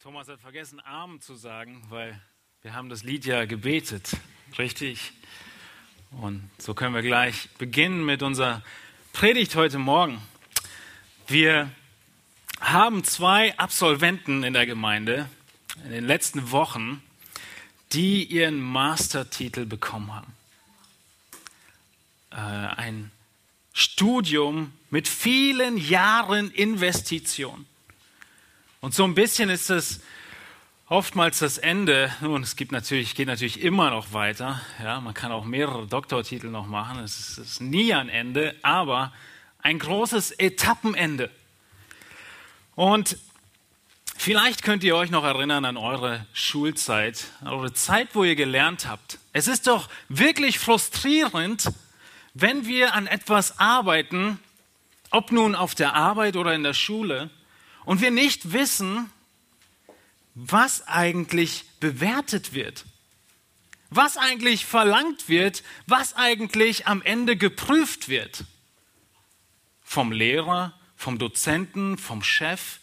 Thomas hat vergessen, Arm zu sagen, weil wir haben das Lied ja gebetet, richtig? Und so können wir gleich beginnen mit unserer Predigt heute Morgen. Wir haben zwei Absolventen in der Gemeinde in den letzten Wochen, die ihren Mastertitel bekommen haben. Äh, ein Studium mit vielen Jahren Investition. Und so ein bisschen ist es oftmals das Ende. Nun, es gibt natürlich, geht natürlich immer noch weiter. Ja, man kann auch mehrere Doktortitel noch machen. Es ist, es ist nie ein Ende, aber ein großes Etappenende. Und vielleicht könnt ihr euch noch erinnern an eure Schulzeit, an eure Zeit, wo ihr gelernt habt. Es ist doch wirklich frustrierend, wenn wir an etwas arbeiten, ob nun auf der Arbeit oder in der Schule, und wir nicht wissen, was eigentlich bewertet wird, was eigentlich verlangt wird, was eigentlich am Ende geprüft wird. Vom Lehrer, vom Dozenten, vom Chef.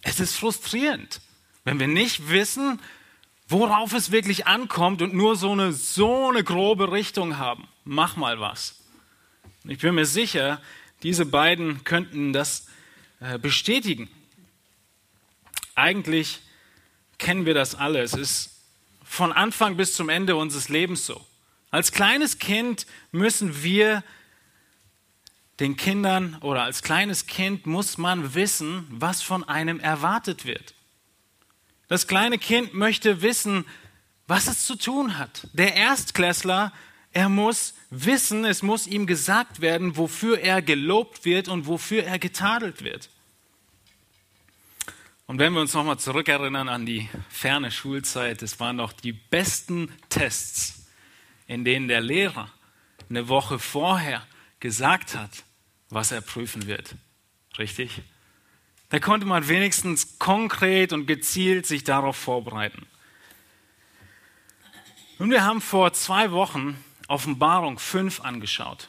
Es ist frustrierend, wenn wir nicht wissen, worauf es wirklich ankommt und nur so eine, so eine grobe Richtung haben. Mach mal was. Ich bin mir sicher, diese beiden könnten das bestätigen. Eigentlich kennen wir das alle. Es ist von Anfang bis zum Ende unseres Lebens so. Als kleines Kind müssen wir den Kindern oder als kleines Kind muss man wissen, was von einem erwartet wird. Das kleine Kind möchte wissen, was es zu tun hat. Der Erstklässler, er muss wissen, es muss ihm gesagt werden, wofür er gelobt wird und wofür er getadelt wird. Und wenn wir uns nochmal zurückerinnern an die ferne Schulzeit, es waren doch die besten Tests, in denen der Lehrer eine Woche vorher gesagt hat, was er prüfen wird. Richtig? Da konnte man wenigstens konkret und gezielt sich darauf vorbereiten. Und wir haben vor zwei Wochen Offenbarung 5 angeschaut.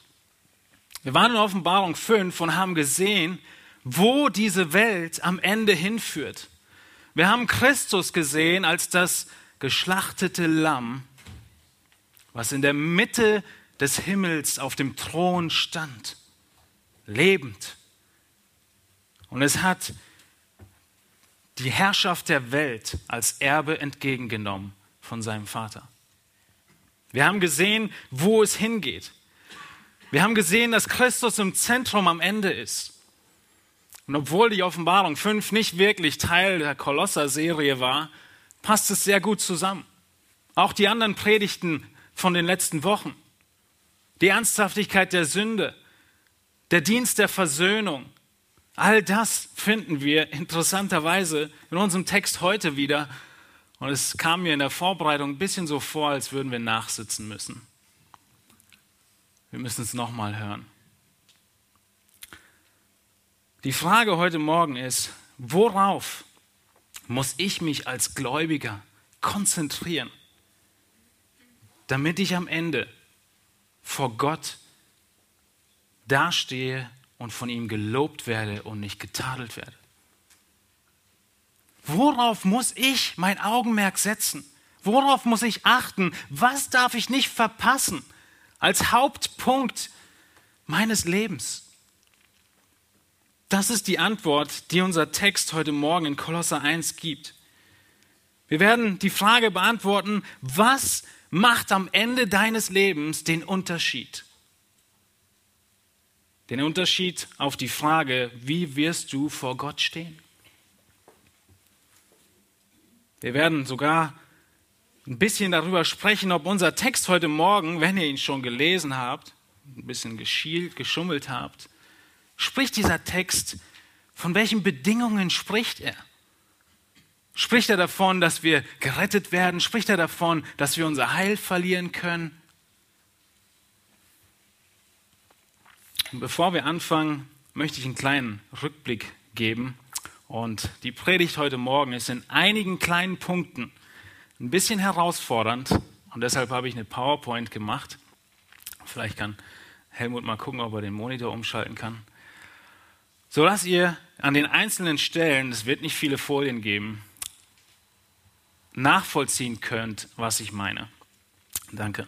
Wir waren in Offenbarung 5 und haben gesehen, wo diese Welt am Ende hinführt. Wir haben Christus gesehen als das geschlachtete Lamm, was in der Mitte des Himmels auf dem Thron stand, lebend. Und es hat die Herrschaft der Welt als Erbe entgegengenommen von seinem Vater. Wir haben gesehen, wo es hingeht. Wir haben gesehen, dass Christus im Zentrum am Ende ist. Und obwohl die Offenbarung 5 nicht wirklich Teil der Kolosser-Serie war, passt es sehr gut zusammen. Auch die anderen Predigten von den letzten Wochen. Die Ernsthaftigkeit der Sünde, der Dienst der Versöhnung, all das finden wir interessanterweise in unserem Text heute wieder. Und es kam mir in der Vorbereitung ein bisschen so vor, als würden wir nachsitzen müssen. Wir müssen es nochmal hören. Die Frage heute Morgen ist, worauf muss ich mich als Gläubiger konzentrieren, damit ich am Ende vor Gott dastehe und von ihm gelobt werde und nicht getadelt werde? Worauf muss ich mein Augenmerk setzen? Worauf muss ich achten? Was darf ich nicht verpassen als Hauptpunkt meines Lebens? Das ist die Antwort, die unser Text heute Morgen in Kolosser 1 gibt. Wir werden die Frage beantworten, was macht am Ende deines Lebens den Unterschied? Den Unterschied auf die Frage, wie wirst du vor Gott stehen? Wir werden sogar ein bisschen darüber sprechen, ob unser Text heute Morgen, wenn ihr ihn schon gelesen habt, ein bisschen geschielt, geschummelt habt, spricht dieser Text, von welchen Bedingungen spricht er? Spricht er davon, dass wir gerettet werden? Spricht er davon, dass wir unser Heil verlieren können? Und bevor wir anfangen, möchte ich einen kleinen Rückblick geben. Und die Predigt heute Morgen ist in einigen kleinen Punkten ein bisschen herausfordernd. Und deshalb habe ich eine PowerPoint gemacht. Vielleicht kann Helmut mal gucken, ob er den Monitor umschalten kann sodass ihr an den einzelnen Stellen, es wird nicht viele Folien geben, nachvollziehen könnt, was ich meine. Danke.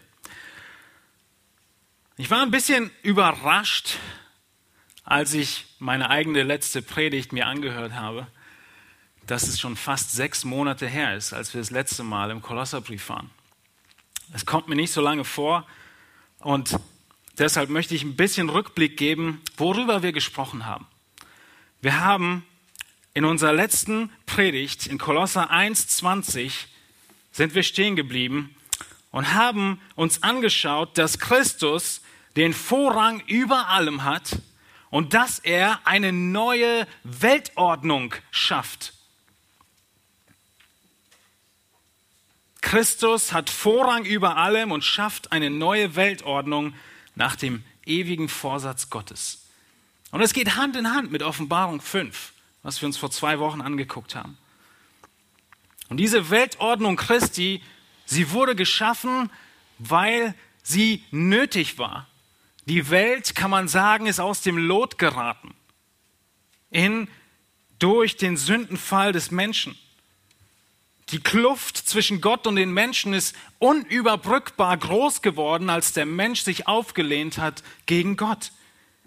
Ich war ein bisschen überrascht, als ich meine eigene letzte Predigt mir angehört habe, dass es schon fast sechs Monate her ist, als wir das letzte Mal im Kolosserbrief waren. Es kommt mir nicht so lange vor und deshalb möchte ich ein bisschen Rückblick geben, worüber wir gesprochen haben. Wir haben in unserer letzten Predigt in Kolosser 1,20 sind wir stehen geblieben und haben uns angeschaut, dass Christus den Vorrang über allem hat und dass er eine neue Weltordnung schafft. Christus hat Vorrang über allem und schafft eine neue Weltordnung nach dem ewigen Vorsatz Gottes. Und es geht Hand in Hand mit Offenbarung 5, was wir uns vor zwei Wochen angeguckt haben. Und diese Weltordnung Christi, sie wurde geschaffen, weil sie nötig war. Die Welt, kann man sagen, ist aus dem Lot geraten. In, durch den Sündenfall des Menschen. Die Kluft zwischen Gott und den Menschen ist unüberbrückbar groß geworden, als der Mensch sich aufgelehnt hat gegen Gott.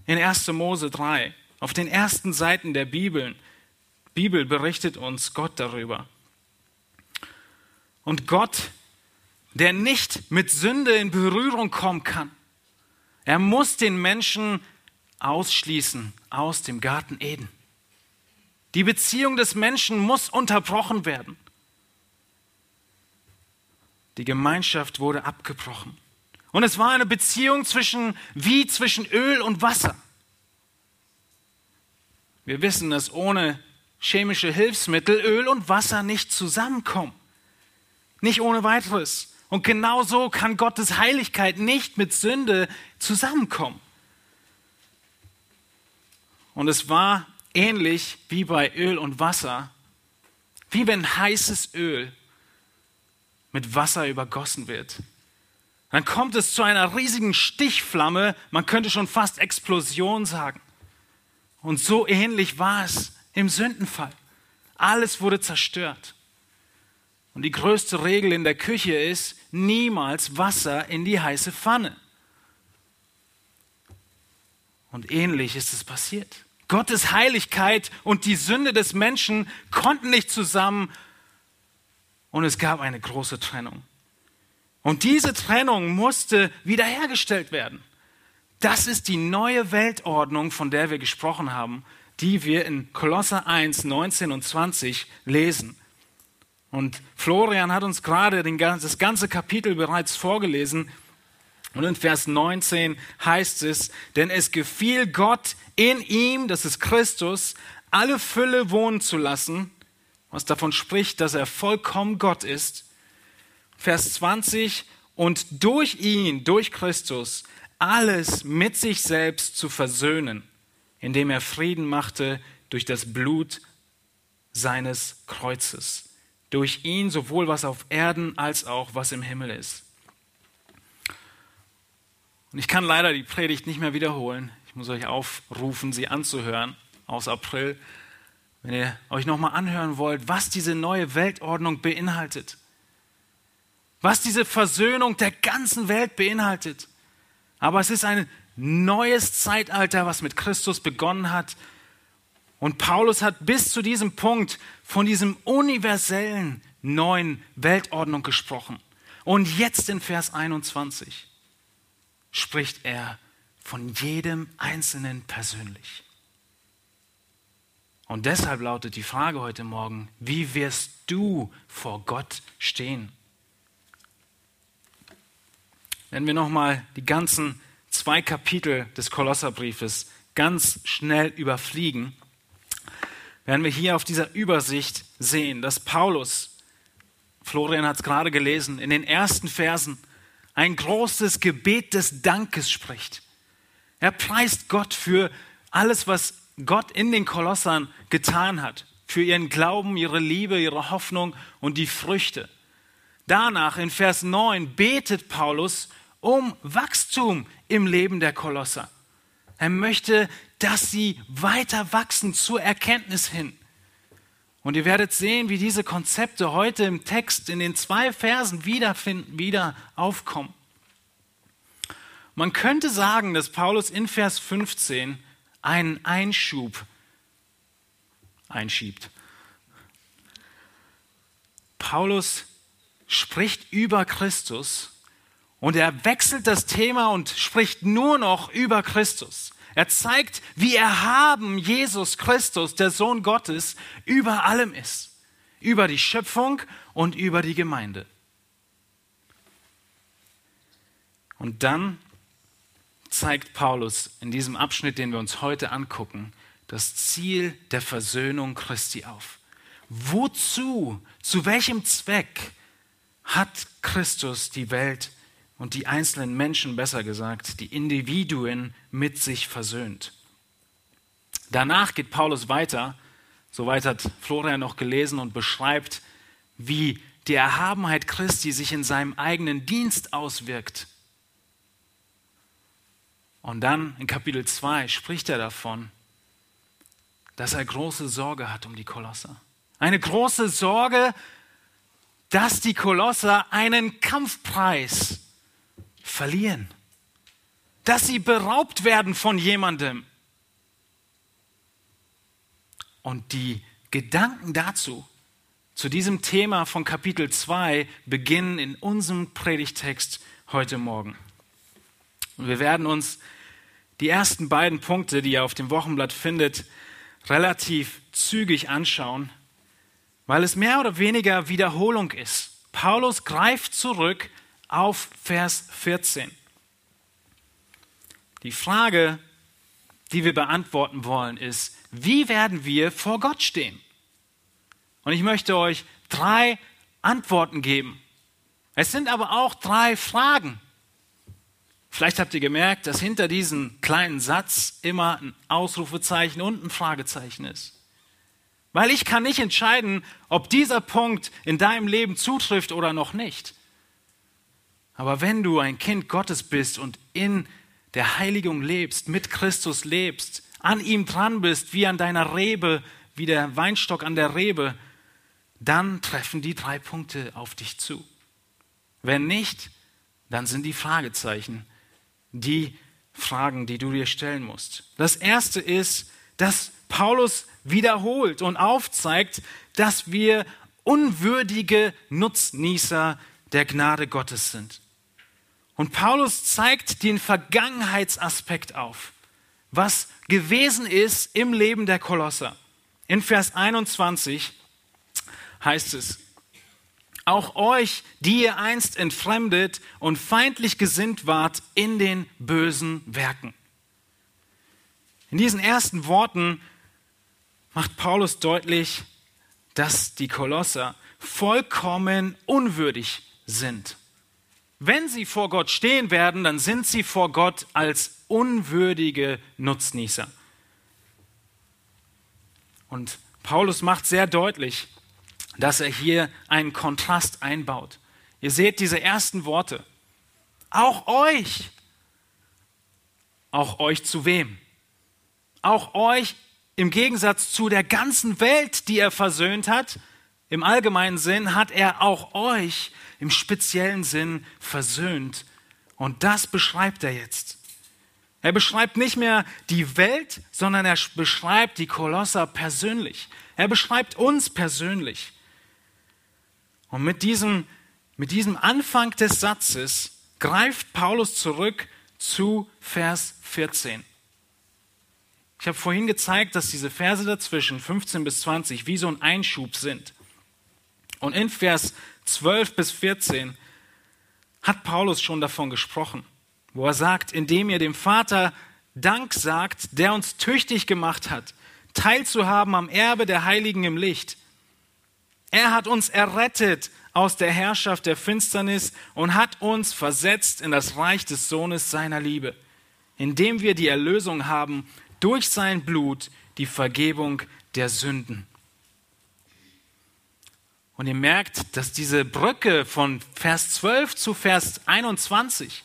In 1. Mose 3, auf den ersten Seiten der Bibel, Bibel berichtet uns Gott darüber. Und Gott, der nicht mit Sünde in Berührung kommen kann, er muss den Menschen ausschließen aus dem Garten Eden. Die Beziehung des Menschen muss unterbrochen werden. Die Gemeinschaft wurde abgebrochen. Und es war eine Beziehung zwischen, wie zwischen Öl und Wasser. Wir wissen, dass ohne chemische Hilfsmittel Öl und Wasser nicht zusammenkommen. Nicht ohne weiteres. Und genau so kann Gottes Heiligkeit nicht mit Sünde zusammenkommen. Und es war ähnlich wie bei Öl und Wasser, wie wenn heißes Öl mit Wasser übergossen wird. Dann kommt es zu einer riesigen Stichflamme, man könnte schon fast Explosion sagen. Und so ähnlich war es im Sündenfall. Alles wurde zerstört. Und die größte Regel in der Küche ist, niemals Wasser in die heiße Pfanne. Und ähnlich ist es passiert. Gottes Heiligkeit und die Sünde des Menschen konnten nicht zusammen und es gab eine große Trennung. Und diese Trennung musste wiederhergestellt werden. Das ist die neue Weltordnung, von der wir gesprochen haben, die wir in Kolosser 1, 19 und 20 lesen. Und Florian hat uns gerade das ganze Kapitel bereits vorgelesen. Und in Vers 19 heißt es, denn es gefiel Gott in ihm, das ist Christus, alle Fülle wohnen zu lassen, was davon spricht, dass er vollkommen Gott ist. Vers 20, und durch ihn, durch Christus, alles mit sich selbst zu versöhnen, indem er Frieden machte durch das Blut seines Kreuzes durch ihn sowohl was auf Erden als auch was im Himmel ist. Und ich kann leider die Predigt nicht mehr wiederholen. Ich muss euch aufrufen, sie anzuhören aus April, wenn ihr euch nochmal anhören wollt, was diese neue Weltordnung beinhaltet. Was diese Versöhnung der ganzen Welt beinhaltet. Aber es ist ein neues Zeitalter, was mit Christus begonnen hat und Paulus hat bis zu diesem Punkt von diesem universellen neuen Weltordnung gesprochen. Und jetzt in Vers 21 spricht er von jedem Einzelnen persönlich. Und deshalb lautet die Frage heute Morgen, wie wirst du vor Gott stehen? Wenn wir nochmal die ganzen zwei Kapitel des Kolosserbriefes ganz schnell überfliegen, werden wir hier auf dieser Übersicht sehen, dass Paulus, Florian hat es gerade gelesen, in den ersten Versen ein großes Gebet des Dankes spricht. Er preist Gott für alles, was Gott in den Kolossern getan hat, für ihren Glauben, ihre Liebe, ihre Hoffnung und die Früchte. Danach in Vers 9 betet Paulus um Wachstum im Leben der Kolosser. Er möchte, dass sie weiter wachsen zur Erkenntnis hin. Und ihr werdet sehen, wie diese Konzepte heute im Text in den zwei Versen wiederfinden, wieder aufkommen. Man könnte sagen, dass Paulus in Vers 15 einen Einschub einschiebt. Paulus spricht über Christus und er wechselt das Thema und spricht nur noch über Christus. Er zeigt, wie erhaben Jesus Christus, der Sohn Gottes, über allem ist. Über die Schöpfung und über die Gemeinde. Und dann zeigt Paulus in diesem Abschnitt, den wir uns heute angucken, das Ziel der Versöhnung Christi auf. Wozu, zu welchem Zweck hat Christus die Welt und die einzelnen Menschen, besser gesagt, die Individuen mit sich versöhnt. Danach geht Paulus weiter, soweit hat Florian noch gelesen und beschreibt, wie die Erhabenheit Christi sich in seinem eigenen Dienst auswirkt. Und dann in Kapitel 2 spricht er davon, dass er große Sorge hat um die Kolosser. Eine große Sorge, dass die Kolosser einen Kampfpreis verlieren, dass sie beraubt werden von jemandem. Und die Gedanken dazu, zu diesem Thema von Kapitel 2, beginnen in unserem Predigtext heute Morgen. Wir werden uns die ersten beiden Punkte, die ihr auf dem Wochenblatt findet, relativ zügig anschauen, weil es mehr oder weniger Wiederholung ist. Paulus greift zurück auf Vers 14. Die Frage, die wir beantworten wollen, ist, wie werden wir vor Gott stehen? Und ich möchte euch drei Antworten geben. Es sind aber auch drei Fragen. Vielleicht habt ihr gemerkt, dass hinter diesem kleinen Satz immer ein Ausrufezeichen und ein Fragezeichen ist. Weil ich kann nicht entscheiden, ob dieser Punkt in deinem Leben zutrifft oder noch nicht. Aber wenn du ein Kind Gottes bist und in der Heiligung lebst, mit Christus lebst, an ihm dran bist, wie an deiner Rebe, wie der Weinstock an der Rebe, dann treffen die drei Punkte auf dich zu. Wenn nicht, dann sind die Fragezeichen die Fragen, die du dir stellen musst. Das erste ist, dass Paulus wiederholt und aufzeigt, dass wir unwürdige Nutznießer der Gnade Gottes sind. Und Paulus zeigt den Vergangenheitsaspekt auf, was gewesen ist im Leben der Kolosser. In Vers 21 heißt es, auch euch, die ihr einst entfremdet und feindlich gesinnt wart in den bösen Werken. In diesen ersten Worten macht Paulus deutlich, dass die Kolosser vollkommen unwürdig sind. Wenn sie vor Gott stehen werden, dann sind sie vor Gott als unwürdige Nutznießer. Und Paulus macht sehr deutlich, dass er hier einen Kontrast einbaut. Ihr seht diese ersten Worte. Auch euch. Auch euch zu wem? Auch euch im Gegensatz zu der ganzen Welt, die er versöhnt hat, im allgemeinen Sinn hat er auch euch im speziellen Sinn versöhnt. Und das beschreibt er jetzt. Er beschreibt nicht mehr die Welt, sondern er beschreibt die Kolosser persönlich. Er beschreibt uns persönlich. Und mit diesem, mit diesem Anfang des Satzes greift Paulus zurück zu Vers 14. Ich habe vorhin gezeigt, dass diese Verse dazwischen, 15 bis 20, wie so ein Einschub sind. Und in Vers 12 bis 14 hat Paulus schon davon gesprochen, wo er sagt, indem ihr dem Vater Dank sagt, der uns tüchtig gemacht hat, teilzuhaben am Erbe der Heiligen im Licht. Er hat uns errettet aus der Herrschaft der Finsternis und hat uns versetzt in das Reich des Sohnes seiner Liebe, indem wir die Erlösung haben durch sein Blut, die Vergebung der Sünden. Und ihr merkt, dass diese Brücke von Vers 12 zu Vers 21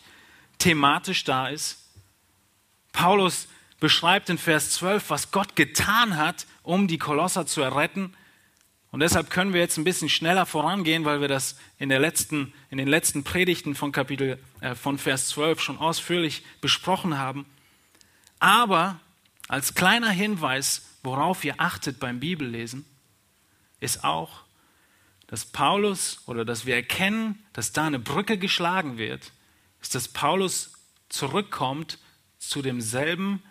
thematisch da ist. Paulus beschreibt in Vers 12, was Gott getan hat, um die Kolosser zu erretten. Und deshalb können wir jetzt ein bisschen schneller vorangehen, weil wir das in, der letzten, in den letzten Predigten von, Kapitel, äh, von Vers 12 schon ausführlich besprochen haben. Aber als kleiner Hinweis, worauf ihr achtet beim Bibellesen, ist auch, dass Paulus oder dass wir erkennen, dass da eine Brücke geschlagen wird, ist, dass Paulus zurückkommt zu demselben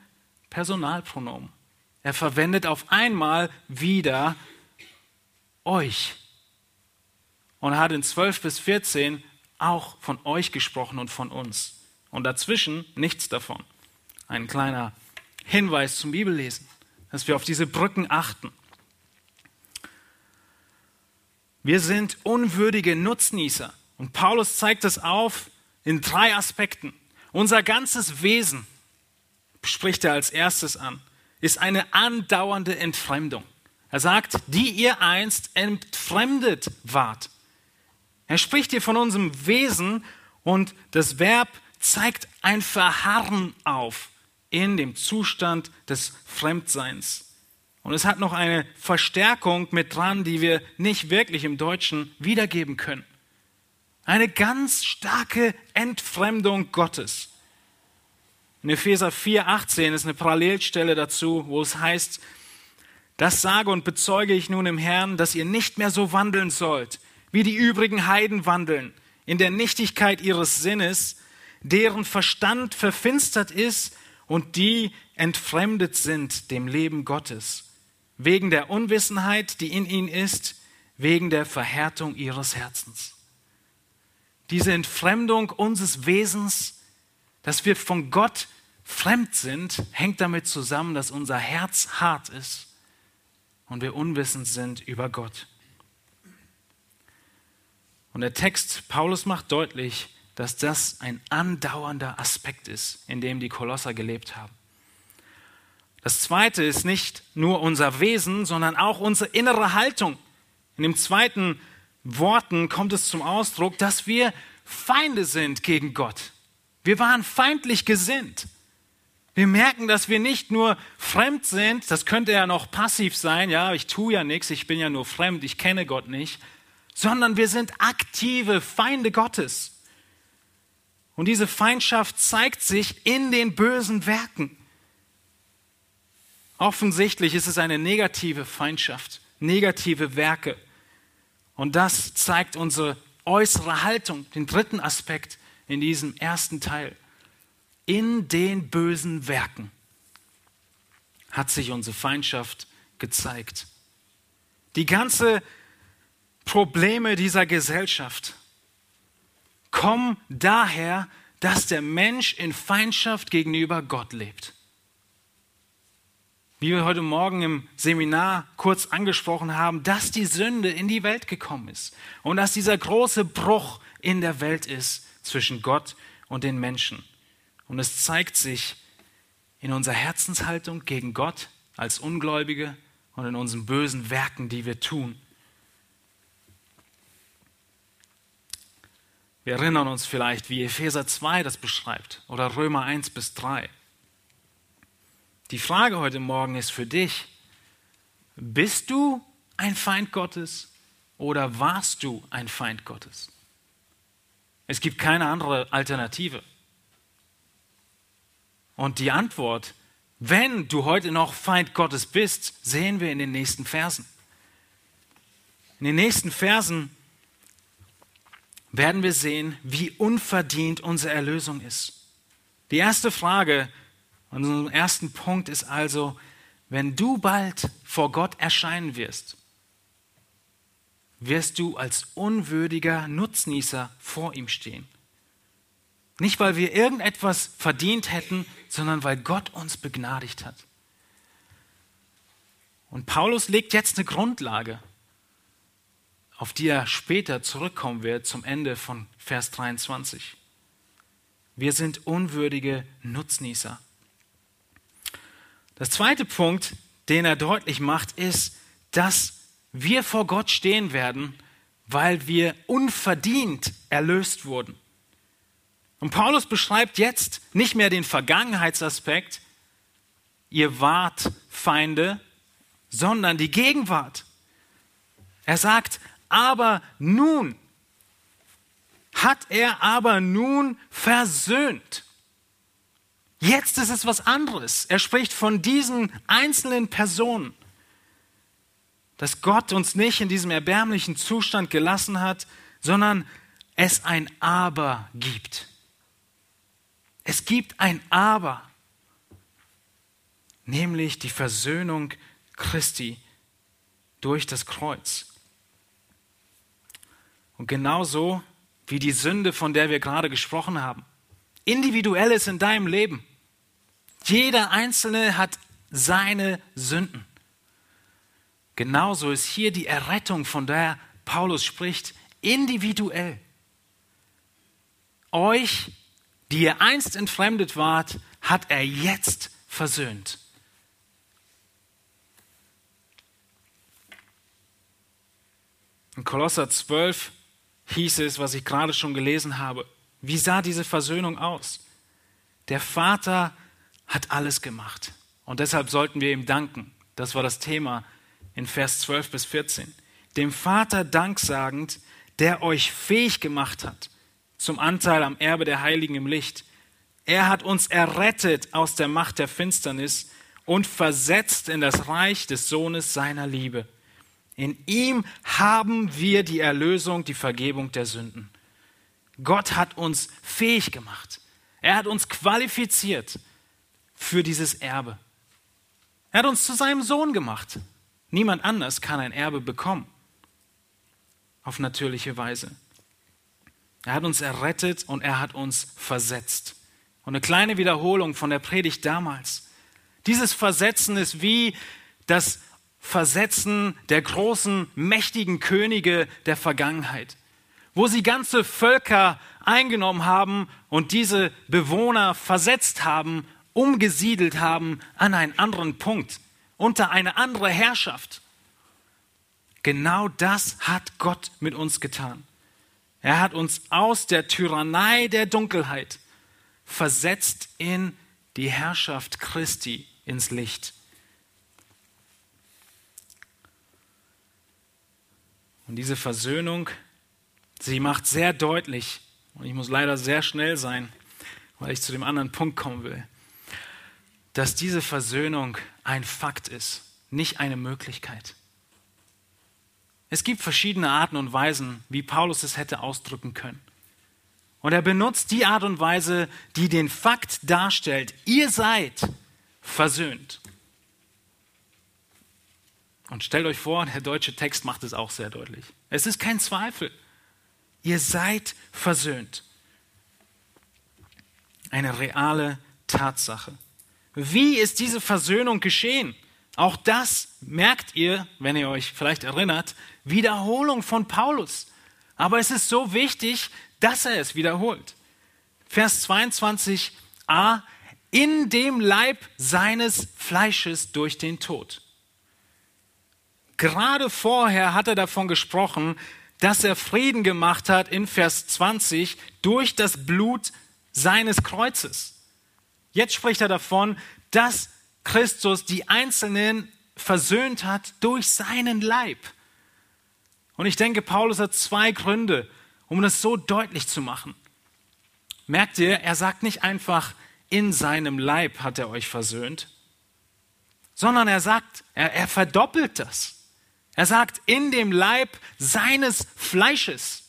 Personalpronomen. Er verwendet auf einmal wieder euch und hat in 12 bis 14 auch von euch gesprochen und von uns. Und dazwischen nichts davon. Ein kleiner Hinweis zum Bibellesen, dass wir auf diese Brücken achten. Wir sind unwürdige Nutznießer. Und Paulus zeigt das auf in drei Aspekten. Unser ganzes Wesen, spricht er als erstes an, ist eine andauernde Entfremdung. Er sagt, die ihr einst entfremdet wart. Er spricht hier von unserem Wesen und das Verb zeigt ein Verharren auf in dem Zustand des Fremdseins. Und es hat noch eine Verstärkung mit dran, die wir nicht wirklich im Deutschen wiedergeben können. Eine ganz starke Entfremdung Gottes. In Epheser 4,18 ist eine Parallelstelle dazu, wo es heißt, das sage und bezeuge ich nun im Herrn, dass ihr nicht mehr so wandeln sollt, wie die übrigen Heiden wandeln, in der Nichtigkeit ihres Sinnes, deren Verstand verfinstert ist und die entfremdet sind dem Leben Gottes wegen der Unwissenheit, die in ihnen ist, wegen der Verhärtung ihres Herzens. Diese Entfremdung unseres Wesens, dass wir von Gott fremd sind, hängt damit zusammen, dass unser Herz hart ist und wir unwissend sind über Gott. Und der Text Paulus macht deutlich, dass das ein andauernder Aspekt ist, in dem die Kolosser gelebt haben. Das zweite ist nicht nur unser Wesen, sondern auch unsere innere Haltung. In den zweiten Worten kommt es zum Ausdruck, dass wir Feinde sind gegen Gott. Wir waren feindlich gesinnt. Wir merken, dass wir nicht nur fremd sind, das könnte ja noch passiv sein, ja, ich tue ja nichts, ich bin ja nur fremd, ich kenne Gott nicht, sondern wir sind aktive Feinde Gottes. Und diese Feindschaft zeigt sich in den bösen Werken. Offensichtlich ist es eine negative Feindschaft, negative Werke. Und das zeigt unsere äußere Haltung, den dritten Aspekt in diesem ersten Teil. In den bösen Werken hat sich unsere Feindschaft gezeigt. Die ganze Probleme dieser Gesellschaft kommen daher, dass der Mensch in Feindschaft gegenüber Gott lebt wie wir heute Morgen im Seminar kurz angesprochen haben, dass die Sünde in die Welt gekommen ist und dass dieser große Bruch in der Welt ist zwischen Gott und den Menschen. Und es zeigt sich in unserer Herzenshaltung gegen Gott als Ungläubige und in unseren bösen Werken, die wir tun. Wir erinnern uns vielleicht, wie Epheser 2 das beschreibt oder Römer 1 bis 3. Die Frage heute Morgen ist für dich, bist du ein Feind Gottes oder warst du ein Feind Gottes? Es gibt keine andere Alternative. Und die Antwort, wenn du heute noch Feind Gottes bist, sehen wir in den nächsten Versen. In den nächsten Versen werden wir sehen, wie unverdient unsere Erlösung ist. Die erste Frage, und unser ersten Punkt ist also, wenn du bald vor Gott erscheinen wirst, wirst du als unwürdiger Nutznießer vor ihm stehen. Nicht, weil wir irgendetwas verdient hätten, sondern weil Gott uns begnadigt hat. Und Paulus legt jetzt eine Grundlage, auf die er später zurückkommen wird zum Ende von Vers 23. Wir sind unwürdige Nutznießer. Der zweite Punkt, den er deutlich macht, ist, dass wir vor Gott stehen werden, weil wir unverdient erlöst wurden. Und Paulus beschreibt jetzt nicht mehr den Vergangenheitsaspekt, ihr wart Feinde, sondern die Gegenwart. Er sagt, aber nun hat er aber nun versöhnt. Jetzt ist es was anderes. Er spricht von diesen einzelnen Personen, dass Gott uns nicht in diesem erbärmlichen Zustand gelassen hat, sondern es ein Aber gibt. Es gibt ein Aber, nämlich die Versöhnung Christi durch das Kreuz. Und genauso wie die Sünde, von der wir gerade gesprochen haben, individuell ist in deinem Leben. Jeder Einzelne hat seine Sünden. Genauso ist hier die Errettung, von der Paulus spricht, individuell. Euch, die ihr einst entfremdet wart, hat er jetzt versöhnt. In Kolosser 12 hieß es, was ich gerade schon gelesen habe. Wie sah diese Versöhnung aus? Der Vater hat alles gemacht. Und deshalb sollten wir ihm danken. Das war das Thema in Vers 12 bis 14. Dem Vater danksagend, der euch fähig gemacht hat zum Anteil am Erbe der Heiligen im Licht. Er hat uns errettet aus der Macht der Finsternis und versetzt in das Reich des Sohnes seiner Liebe in ihm haben wir die Erlösung, die Vergebung der Sünden. Gott hat uns fähig gemacht. Er hat uns qualifiziert für dieses Erbe. Er hat uns zu seinem Sohn gemacht. Niemand anders kann ein Erbe bekommen. Auf natürliche Weise. Er hat uns errettet und er hat uns versetzt. Und eine kleine Wiederholung von der Predigt damals. Dieses Versetzen ist wie das Versetzen der großen, mächtigen Könige der Vergangenheit, wo sie ganze Völker eingenommen haben und diese Bewohner versetzt haben, umgesiedelt haben an einen anderen Punkt, unter eine andere Herrschaft. Genau das hat Gott mit uns getan. Er hat uns aus der Tyrannei der Dunkelheit versetzt in die Herrschaft Christi ins Licht. Und diese Versöhnung, sie macht sehr deutlich, und ich muss leider sehr schnell sein, weil ich zu dem anderen Punkt kommen will, dass diese Versöhnung ein Fakt ist, nicht eine Möglichkeit. Es gibt verschiedene Arten und Weisen, wie Paulus es hätte ausdrücken können. Und er benutzt die Art und Weise, die den Fakt darstellt, ihr seid versöhnt. Und stellt euch vor, der deutsche Text macht es auch sehr deutlich. Es ist kein Zweifel. Ihr seid versöhnt. Eine reale Tatsache. Wie ist diese Versöhnung geschehen? Auch das merkt ihr, wenn ihr euch vielleicht erinnert, Wiederholung von Paulus. Aber es ist so wichtig, dass er es wiederholt. Vers 22a, in dem Leib seines Fleisches durch den Tod. Gerade vorher hat er davon gesprochen, dass er Frieden gemacht hat in Vers 20 durch das Blut seines Kreuzes. Jetzt spricht er davon, dass Christus die Einzelnen versöhnt hat durch seinen Leib. Und ich denke, Paulus hat zwei Gründe, um das so deutlich zu machen. Merkt ihr, er sagt nicht einfach, in seinem Leib hat er euch versöhnt, sondern er sagt, er, er verdoppelt das. Er sagt, in dem Leib seines Fleisches.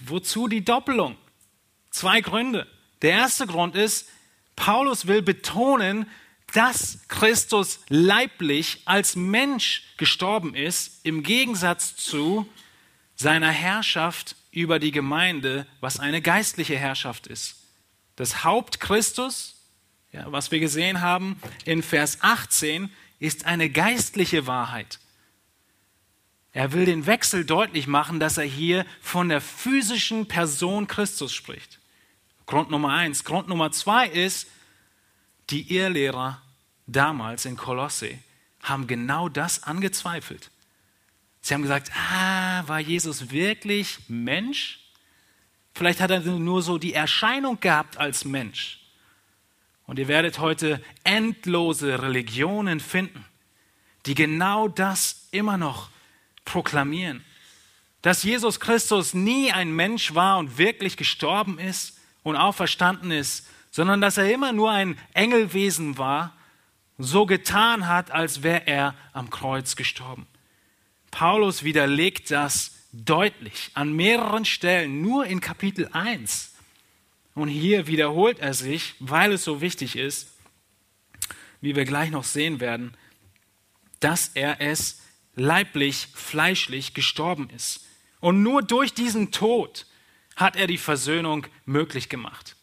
Wozu die Doppelung? Zwei Gründe. Der erste Grund ist, Paulus will betonen, dass Christus leiblich als Mensch gestorben ist, im Gegensatz zu seiner Herrschaft über die Gemeinde, was eine geistliche Herrschaft ist. Das Haupt Christus, ja, was wir gesehen haben in Vers 18, ist eine geistliche Wahrheit. Er will den Wechsel deutlich machen, dass er hier von der physischen Person Christus spricht. Grund Nummer eins. Grund Nummer zwei ist, die Irrlehrer damals in Kolosse haben genau das angezweifelt. Sie haben gesagt, ah, war Jesus wirklich Mensch? Vielleicht hat er nur so die Erscheinung gehabt als Mensch. Und ihr werdet heute endlose Religionen finden, die genau das immer noch proklamieren. Dass Jesus Christus nie ein Mensch war und wirklich gestorben ist und auferstanden ist, sondern dass er immer nur ein Engelwesen war, so getan hat, als wäre er am Kreuz gestorben. Paulus widerlegt das deutlich an mehreren Stellen, nur in Kapitel 1. Und hier wiederholt er sich, weil es so wichtig ist, wie wir gleich noch sehen werden, dass er es leiblich, fleischlich gestorben ist. Und nur durch diesen Tod hat er die Versöhnung möglich gemacht.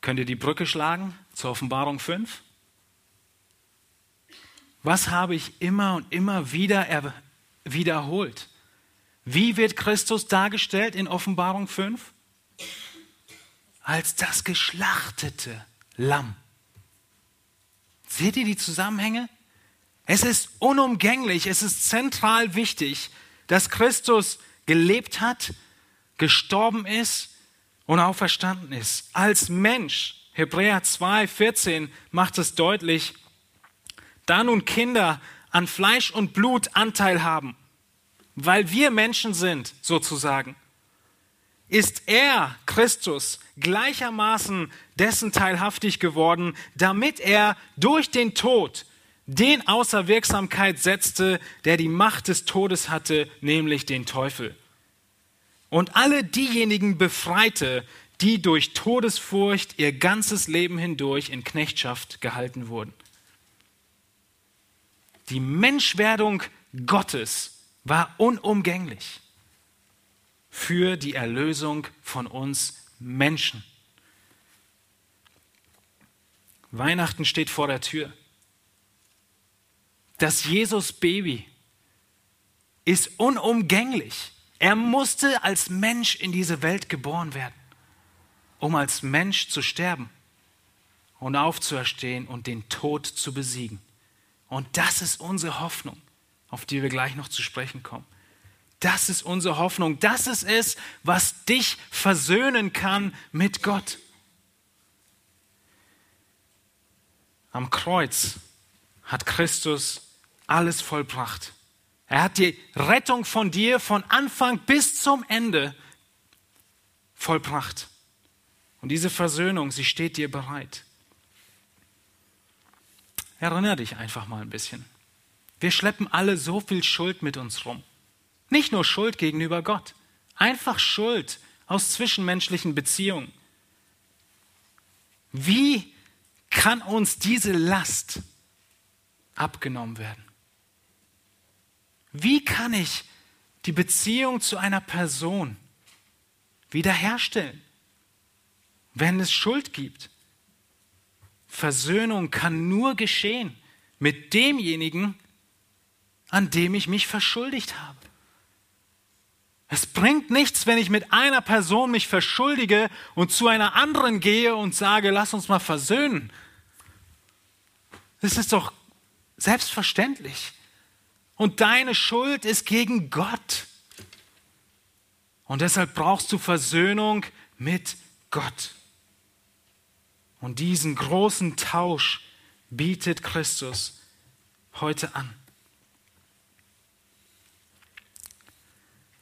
Könnt ihr die Brücke schlagen zur Offenbarung 5? Was habe ich immer und immer wieder wiederholt? Wie wird Christus dargestellt in Offenbarung 5? Als das geschlachtete Lamm. Seht ihr die Zusammenhänge? Es ist unumgänglich, es ist zentral wichtig, dass Christus gelebt hat, gestorben ist und auferstanden ist. Als Mensch, Hebräer 2, 14 macht es deutlich, da nun Kinder an Fleisch und Blut Anteil haben, weil wir Menschen sind, sozusagen, ist er, Christus, gleichermaßen dessen teilhaftig geworden, damit er durch den Tod den außer Wirksamkeit setzte, der die Macht des Todes hatte, nämlich den Teufel. Und alle diejenigen befreite, die durch Todesfurcht ihr ganzes Leben hindurch in Knechtschaft gehalten wurden. Die Menschwerdung Gottes war unumgänglich für die Erlösung von uns Menschen. Weihnachten steht vor der Tür. Das Jesus-Baby ist unumgänglich. Er musste als Mensch in diese Welt geboren werden, um als Mensch zu sterben und aufzuerstehen und den Tod zu besiegen. Und das ist unsere Hoffnung, auf die wir gleich noch zu sprechen kommen. Das ist unsere Hoffnung. Das ist es, was dich versöhnen kann mit Gott. Am Kreuz hat Christus alles vollbracht. Er hat die Rettung von dir von Anfang bis zum Ende vollbracht. Und diese Versöhnung, sie steht dir bereit. Erinnere dich einfach mal ein bisschen. Wir schleppen alle so viel Schuld mit uns rum. Nicht nur Schuld gegenüber Gott, einfach Schuld aus zwischenmenschlichen Beziehungen. Wie kann uns diese Last abgenommen werden? Wie kann ich die Beziehung zu einer Person wiederherstellen, wenn es Schuld gibt? Versöhnung kann nur geschehen mit demjenigen, an dem ich mich verschuldigt habe. Es bringt nichts, wenn ich mit einer Person mich verschuldige und zu einer anderen gehe und sage, lass uns mal versöhnen. Das ist doch selbstverständlich. Und deine Schuld ist gegen Gott. Und deshalb brauchst du Versöhnung mit Gott. Und diesen großen Tausch bietet Christus heute an.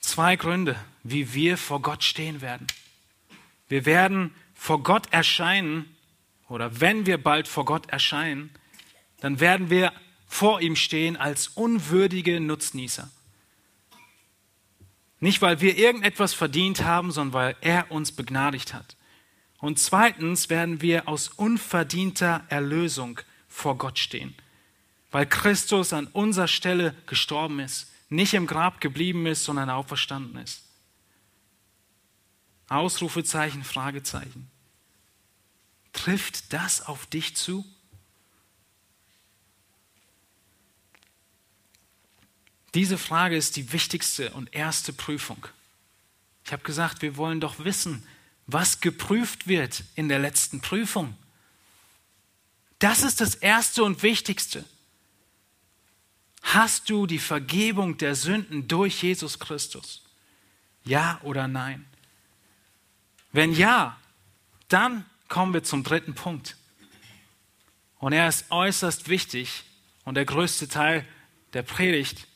Zwei Gründe, wie wir vor Gott stehen werden. Wir werden vor Gott erscheinen, oder wenn wir bald vor Gott erscheinen, dann werden wir vor ihm stehen als unwürdige Nutznießer. Nicht, weil wir irgendetwas verdient haben, sondern weil er uns begnadigt hat. Und zweitens werden wir aus unverdienter Erlösung vor Gott stehen, weil Christus an unserer Stelle gestorben ist, nicht im Grab geblieben ist, sondern auferstanden ist. Ausrufezeichen, Fragezeichen. Trifft das auf dich zu? Diese Frage ist die wichtigste und erste Prüfung. Ich habe gesagt, wir wollen doch wissen, was geprüft wird in der letzten Prüfung. Das ist das Erste und Wichtigste. Hast du die Vergebung der Sünden durch Jesus Christus? Ja oder nein? Wenn ja, dann kommen wir zum dritten Punkt. Und er ist äußerst wichtig und der größte Teil der Predigt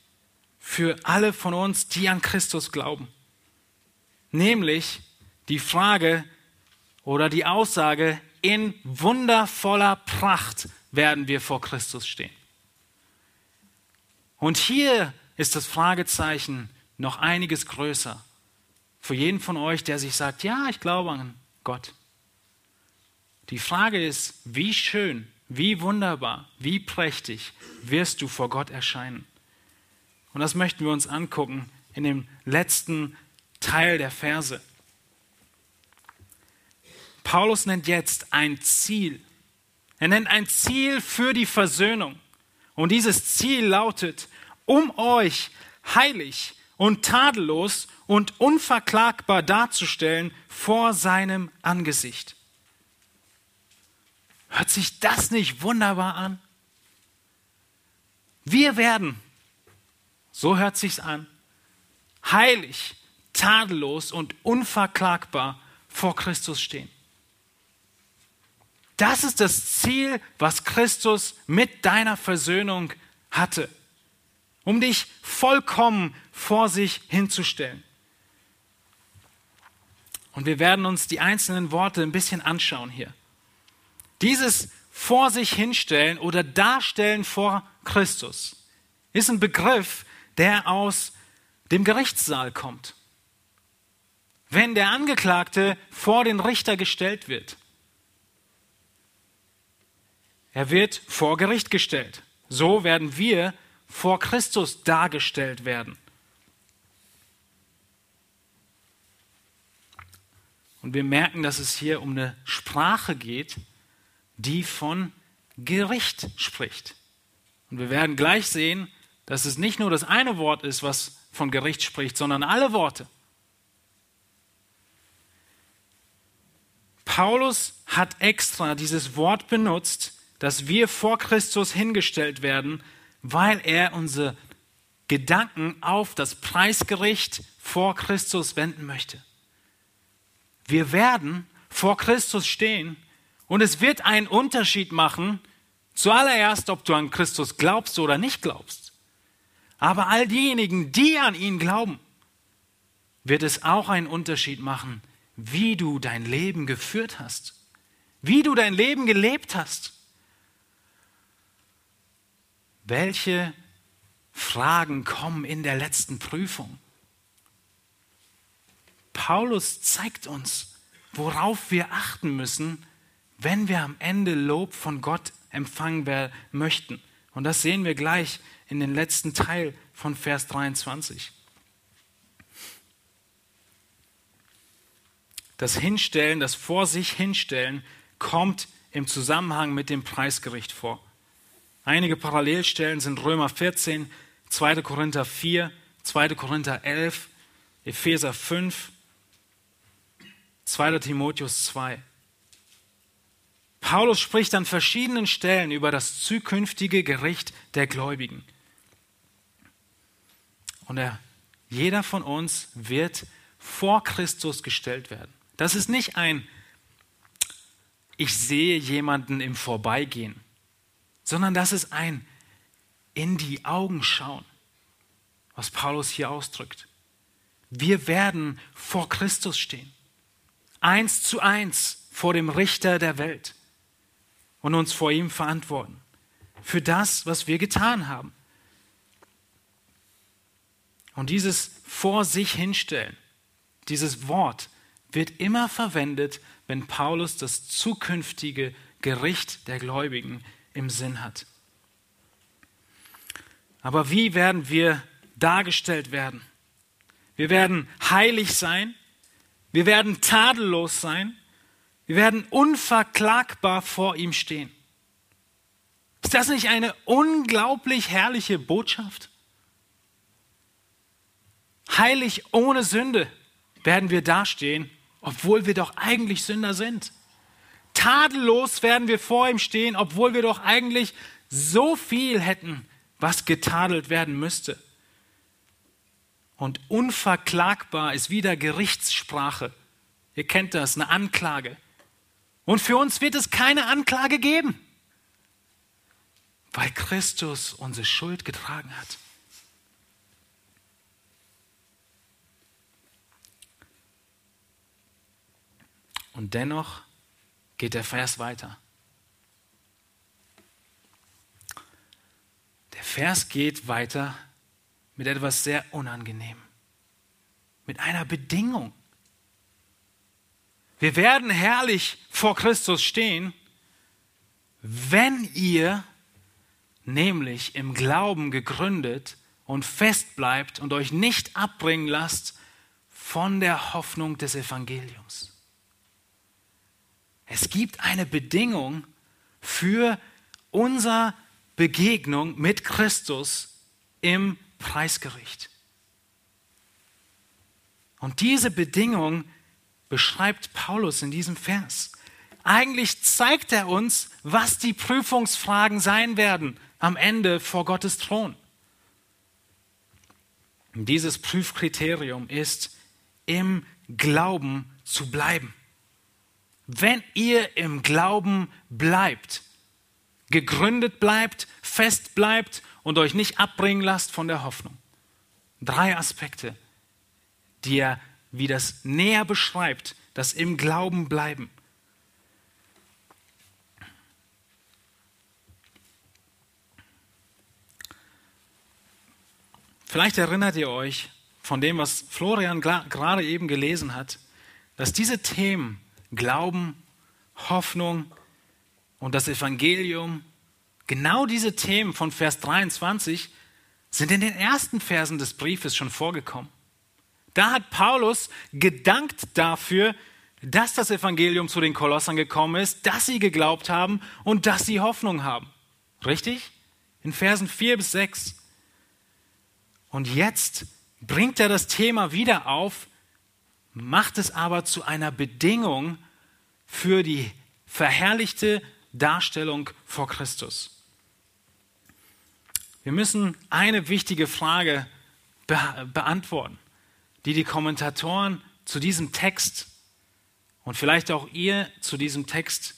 für alle von uns, die an Christus glauben. Nämlich die Frage oder die Aussage, in wundervoller Pracht werden wir vor Christus stehen. Und hier ist das Fragezeichen noch einiges größer. Für jeden von euch, der sich sagt, ja, ich glaube an Gott. Die Frage ist, wie schön, wie wunderbar, wie prächtig wirst du vor Gott erscheinen? Und das möchten wir uns angucken in dem letzten Teil der Verse. Paulus nennt jetzt ein Ziel. Er nennt ein Ziel für die Versöhnung. Und dieses Ziel lautet, um euch heilig und tadellos und unverklagbar darzustellen vor seinem Angesicht. Hört sich das nicht wunderbar an? Wir werden, so hört sich's an, heilig, tadellos und unverklagbar vor Christus stehen. Das ist das Ziel, was Christus mit deiner Versöhnung hatte, um dich vollkommen vor sich hinzustellen. Und wir werden uns die einzelnen Worte ein bisschen anschauen hier. Dieses vor sich hinstellen oder darstellen vor Christus ist ein Begriff, der aus dem Gerichtssaal kommt. Wenn der Angeklagte vor den Richter gestellt wird, er wird vor Gericht gestellt. So werden wir vor Christus dargestellt werden. Und wir merken, dass es hier um eine Sprache geht, die von Gericht spricht. Und wir werden gleich sehen, dass es nicht nur das eine Wort ist, was von Gericht spricht, sondern alle Worte. Paulus hat extra dieses Wort benutzt, dass wir vor Christus hingestellt werden, weil er unsere Gedanken auf das Preisgericht vor Christus wenden möchte. Wir werden vor Christus stehen und es wird einen Unterschied machen, zuallererst, ob du an Christus glaubst oder nicht glaubst. Aber all diejenigen, die an ihn glauben, wird es auch einen Unterschied machen, wie du dein Leben geführt hast, wie du dein Leben gelebt hast. Welche Fragen kommen in der letzten Prüfung? Paulus zeigt uns, worauf wir achten müssen, wenn wir am Ende Lob von Gott empfangen möchten. Und das sehen wir gleich in den letzten Teil von Vers 23. Das Hinstellen, das Vor sich hinstellen, kommt im Zusammenhang mit dem Preisgericht vor. Einige Parallelstellen sind Römer 14, 2. Korinther 4, 2. Korinther 11, Epheser 5, 2. Timotheus 2. Paulus spricht an verschiedenen Stellen über das zukünftige Gericht der Gläubigen. Und er, jeder von uns wird vor Christus gestellt werden. Das ist nicht ein, ich sehe jemanden im Vorbeigehen sondern das ist ein in die Augen schauen, was Paulus hier ausdrückt. Wir werden vor Christus stehen, eins zu eins vor dem Richter der Welt und uns vor ihm verantworten für das, was wir getan haben. Und dieses vor sich hinstellen, dieses Wort wird immer verwendet, wenn Paulus das zukünftige Gericht der Gläubigen im Sinn hat. Aber wie werden wir dargestellt werden? Wir werden heilig sein, wir werden tadellos sein, wir werden unverklagbar vor ihm stehen. Ist das nicht eine unglaublich herrliche Botschaft? Heilig ohne Sünde werden wir dastehen, obwohl wir doch eigentlich Sünder sind. Tadellos werden wir vor ihm stehen, obwohl wir doch eigentlich so viel hätten, was getadelt werden müsste. Und unverklagbar ist wieder Gerichtssprache. Ihr kennt das, eine Anklage. Und für uns wird es keine Anklage geben, weil Christus unsere Schuld getragen hat. Und dennoch geht der Vers weiter. Der Vers geht weiter mit etwas sehr unangenehm, mit einer Bedingung. Wir werden herrlich vor Christus stehen, wenn ihr nämlich im Glauben gegründet und fest bleibt und euch nicht abbringen lasst von der Hoffnung des Evangeliums. Es gibt eine Bedingung für unsere Begegnung mit Christus im Preisgericht. Und diese Bedingung beschreibt Paulus in diesem Vers. Eigentlich zeigt er uns, was die Prüfungsfragen sein werden am Ende vor Gottes Thron. Dieses Prüfkriterium ist, im Glauben zu bleiben wenn ihr im Glauben bleibt, gegründet bleibt, fest bleibt und euch nicht abbringen lasst von der Hoffnung. Drei Aspekte, die er wie das näher beschreibt, das im Glauben bleiben. Vielleicht erinnert ihr euch von dem, was Florian gerade eben gelesen hat, dass diese Themen Glauben, Hoffnung und das Evangelium, genau diese Themen von Vers 23 sind in den ersten Versen des Briefes schon vorgekommen. Da hat Paulus gedankt dafür, dass das Evangelium zu den Kolossern gekommen ist, dass sie geglaubt haben und dass sie Hoffnung haben. Richtig? In Versen 4 bis 6. Und jetzt bringt er das Thema wieder auf, macht es aber zu einer Bedingung für die verherrlichte Darstellung vor Christus. Wir müssen eine wichtige Frage be beantworten, die die Kommentatoren zu diesem Text und vielleicht auch ihr zu diesem Text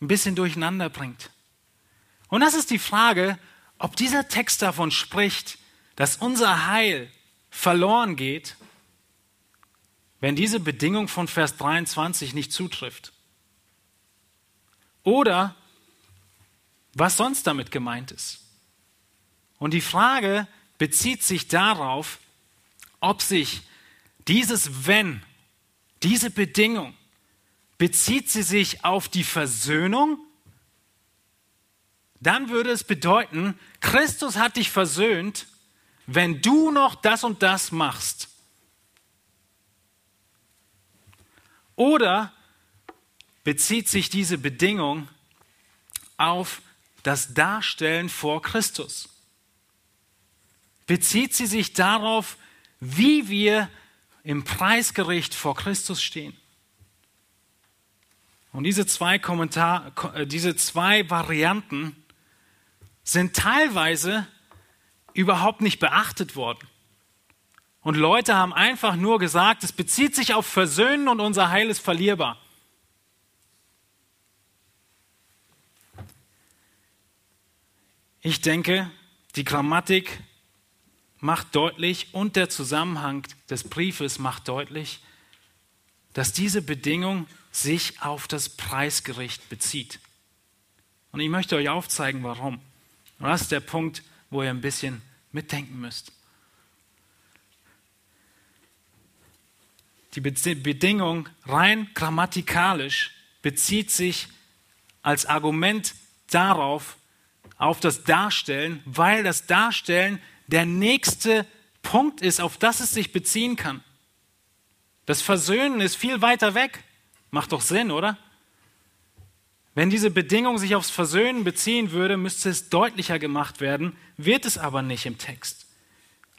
ein bisschen durcheinander bringt. Und das ist die Frage, ob dieser Text davon spricht, dass unser Heil verloren geht wenn diese Bedingung von Vers 23 nicht zutrifft? Oder was sonst damit gemeint ist? Und die Frage bezieht sich darauf, ob sich dieses Wenn, diese Bedingung, bezieht sie sich auf die Versöhnung? Dann würde es bedeuten, Christus hat dich versöhnt, wenn du noch das und das machst. Oder bezieht sich diese Bedingung auf das Darstellen vor Christus? Bezieht sie sich darauf, wie wir im Preisgericht vor Christus stehen? Und diese zwei, Kommentar, äh, diese zwei Varianten sind teilweise überhaupt nicht beachtet worden. Und Leute haben einfach nur gesagt, es bezieht sich auf Versöhnen und unser Heil ist verlierbar. Ich denke, die Grammatik macht deutlich und der Zusammenhang des Briefes macht deutlich, dass diese Bedingung sich auf das Preisgericht bezieht. Und ich möchte euch aufzeigen, warum. Und das ist der Punkt, wo ihr ein bisschen mitdenken müsst. Die Bedingung rein grammatikalisch bezieht sich als Argument darauf, auf das Darstellen, weil das Darstellen der nächste Punkt ist, auf das es sich beziehen kann. Das Versöhnen ist viel weiter weg. Macht doch Sinn, oder? Wenn diese Bedingung sich aufs Versöhnen beziehen würde, müsste es deutlicher gemacht werden, wird es aber nicht im Text.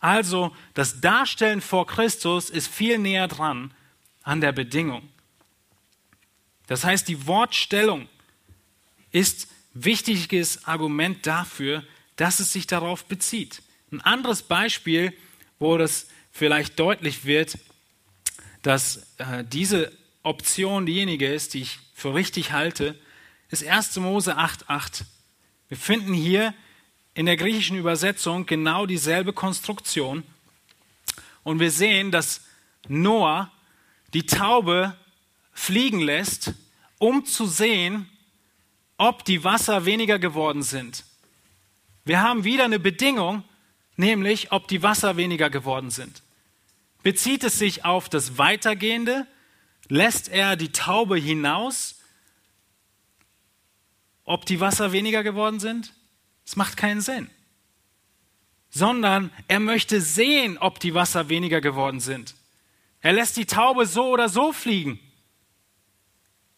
Also das Darstellen vor Christus ist viel näher dran an der Bedingung. Das heißt, die Wortstellung ist wichtiges Argument dafür, dass es sich darauf bezieht. Ein anderes Beispiel, wo das vielleicht deutlich wird, dass äh, diese Option diejenige ist, die ich für richtig halte, ist 1. Mose 8,8. Wir finden hier in der griechischen Übersetzung genau dieselbe Konstruktion. Und wir sehen, dass Noah die Taube fliegen lässt, um zu sehen, ob die Wasser weniger geworden sind. Wir haben wieder eine Bedingung, nämlich ob die Wasser weniger geworden sind. Bezieht es sich auf das Weitergehende? Lässt er die Taube hinaus, ob die Wasser weniger geworden sind? Es macht keinen Sinn. Sondern er möchte sehen, ob die Wasser weniger geworden sind. Er lässt die Taube so oder so fliegen.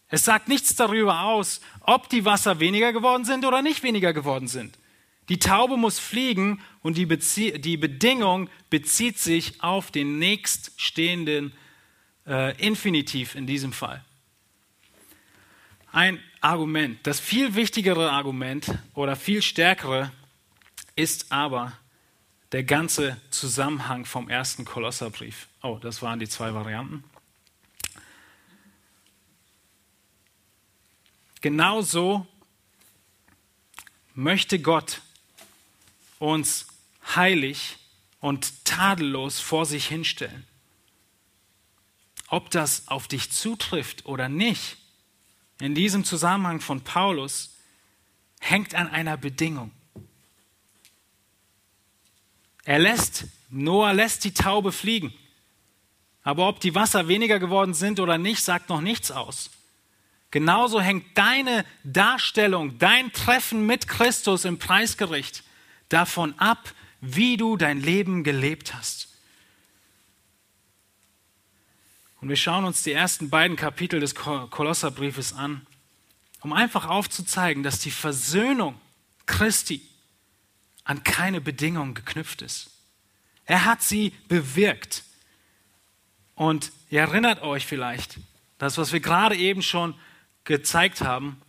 Es sagt nichts darüber aus, ob die Wasser weniger geworden sind oder nicht weniger geworden sind. Die Taube muss fliegen und die, Bezie die Bedingung bezieht sich auf den nächststehenden äh, Infinitiv in diesem Fall. Ein Argument, das viel wichtigere Argument oder viel stärkere ist aber der ganze Zusammenhang vom ersten Kolosserbrief. Oh, das waren die zwei Varianten. Genauso möchte Gott uns heilig und tadellos vor sich hinstellen. Ob das auf dich zutrifft oder nicht, in diesem Zusammenhang von Paulus, hängt an einer Bedingung. Er lässt, Noah lässt die Taube fliegen. Aber ob die Wasser weniger geworden sind oder nicht, sagt noch nichts aus. Genauso hängt deine Darstellung, dein Treffen mit Christus im Preisgericht davon ab, wie du dein Leben gelebt hast. Und wir schauen uns die ersten beiden Kapitel des Kolosserbriefes an, um einfach aufzuzeigen, dass die Versöhnung Christi an keine Bedingungen geknüpft ist. Er hat sie bewirkt. Und ihr erinnert euch vielleicht, das, was wir gerade eben schon gezeigt haben,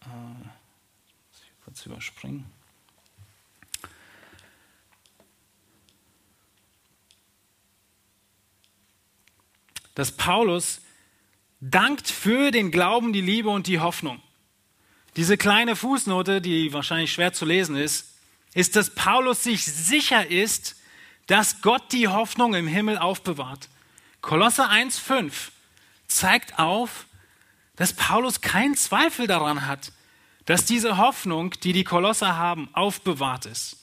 äh, muss ich kurz überspringen. Dass Paulus dankt für den Glauben, die Liebe und die Hoffnung. Diese kleine Fußnote, die wahrscheinlich schwer zu lesen ist, ist, dass Paulus sich sicher ist, dass Gott die Hoffnung im Himmel aufbewahrt. Kolosser 1,5 zeigt auf, dass Paulus keinen Zweifel daran hat, dass diese Hoffnung, die die Kolosser haben, aufbewahrt ist.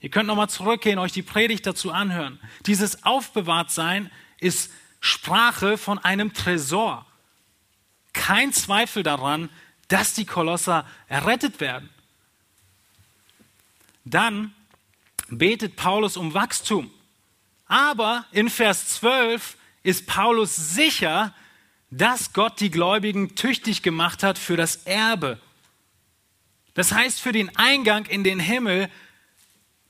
Ihr könnt nochmal zurückgehen, euch die Predigt dazu anhören. Dieses Aufbewahrtsein ist Sprache von einem Tresor. Kein Zweifel daran, dass die Kolosser errettet werden. Dann betet Paulus um Wachstum. Aber in Vers 12 ist Paulus sicher, dass Gott die Gläubigen tüchtig gemacht hat für das Erbe. Das heißt, für den Eingang in den Himmel,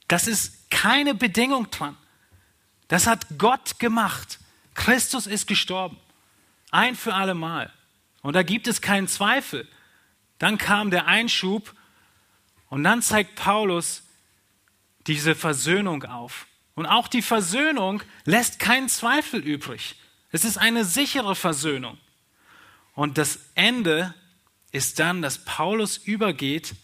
das ist keine Bedingung dran. Das hat Gott gemacht. Christus ist gestorben. Ein für alle Mal. Und da gibt es keinen Zweifel. Dann kam der Einschub und dann zeigt Paulus diese Versöhnung auf. Und auch die Versöhnung lässt keinen Zweifel übrig. Es ist eine sichere Versöhnung. Und das Ende ist dann, dass Paulus übergeht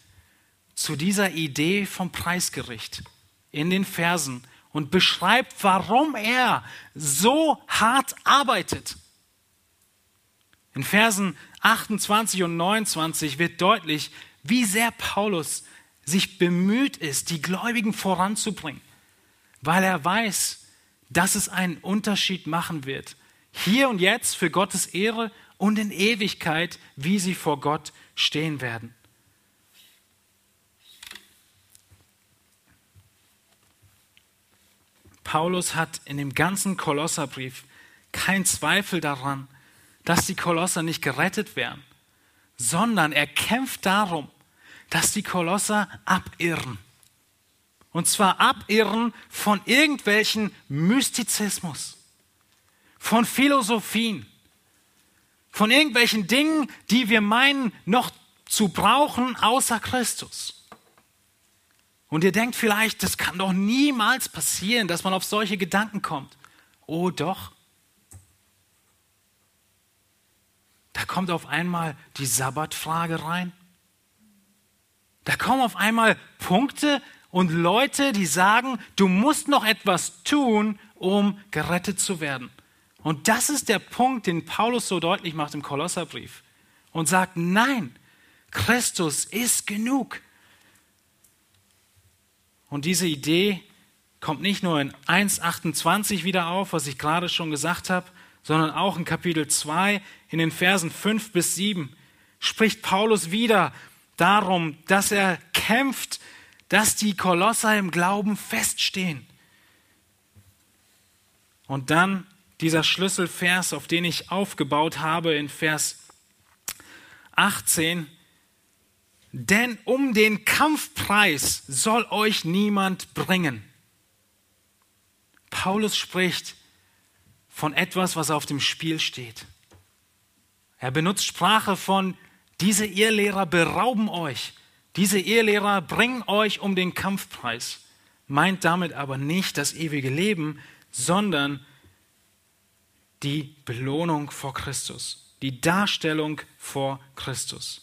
zu dieser Idee vom Preisgericht in den Versen und beschreibt, warum er so hart arbeitet. In Versen 28 und 29 wird deutlich, wie sehr Paulus sich bemüht ist, die Gläubigen voranzubringen, weil er weiß, dass es einen Unterschied machen wird. Hier und jetzt für Gottes Ehre und in Ewigkeit, wie sie vor Gott stehen werden. Paulus hat in dem ganzen Kolosserbrief keinen Zweifel daran, dass die Kolosser nicht gerettet werden, sondern er kämpft darum, dass die Kolosser abirren. Und zwar abirren von irgendwelchen Mystizismus, von Philosophien, von irgendwelchen Dingen, die wir meinen noch zu brauchen außer Christus. Und ihr denkt vielleicht, das kann doch niemals passieren, dass man auf solche Gedanken kommt. Oh doch, da kommt auf einmal die Sabbatfrage rein. Da kommen auf einmal Punkte und Leute, die sagen, du musst noch etwas tun, um gerettet zu werden. Und das ist der Punkt, den Paulus so deutlich macht im Kolosserbrief und sagt, nein, Christus ist genug. Und diese Idee kommt nicht nur in 1.28 wieder auf, was ich gerade schon gesagt habe, sondern auch in Kapitel 2, in den Versen 5 bis 7, spricht Paulus wieder darum, dass er kämpft, dass die Kolosser im Glauben feststehen. Und dann dieser Schlüsselvers, auf den ich aufgebaut habe, in Vers 18. Denn um den Kampfpreis soll euch niemand bringen. Paulus spricht von etwas, was auf dem Spiel steht. Er benutzt Sprache von, diese Irrlehrer berauben euch. Diese Irrlehrer bringen euch um den Kampfpreis. Meint damit aber nicht das ewige Leben, sondern die Belohnung vor Christus, die Darstellung vor Christus.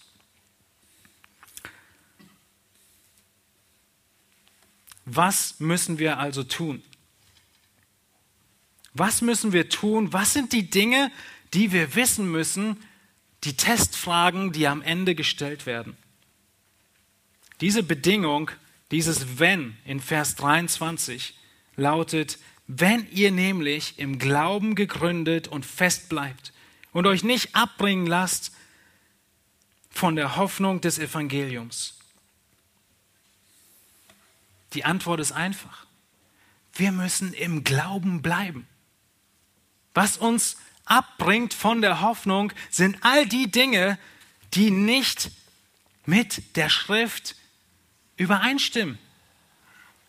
Was müssen wir also tun? Was müssen wir tun? Was sind die Dinge, die wir wissen müssen, die Testfragen, die am Ende gestellt werden? Diese Bedingung, dieses Wenn in Vers 23 lautet, wenn ihr nämlich im Glauben gegründet und fest bleibt und euch nicht abbringen lasst von der Hoffnung des Evangeliums. Die Antwort ist einfach. Wir müssen im Glauben bleiben. Was uns abbringt von der Hoffnung, sind all die Dinge, die nicht mit der Schrift übereinstimmen.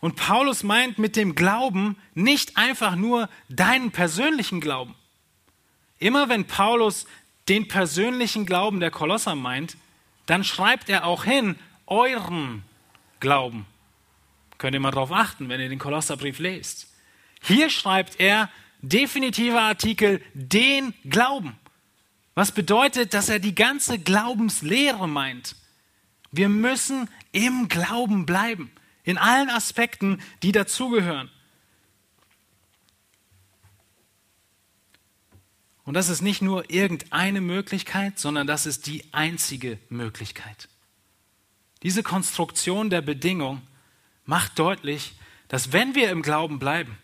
Und Paulus meint mit dem Glauben nicht einfach nur deinen persönlichen Glauben. Immer wenn Paulus den persönlichen Glauben der Kolosser meint, dann schreibt er auch hin, euren Glauben. Könnt ihr mal darauf achten, wenn ihr den Kolosserbrief lest. Hier schreibt er, definitiver Artikel, den Glauben. Was bedeutet, dass er die ganze Glaubenslehre meint. Wir müssen im Glauben bleiben in allen Aspekten, die dazugehören. Und das ist nicht nur irgendeine Möglichkeit, sondern das ist die einzige Möglichkeit. Diese Konstruktion der Bedingung macht deutlich, dass wenn wir im Glauben bleiben,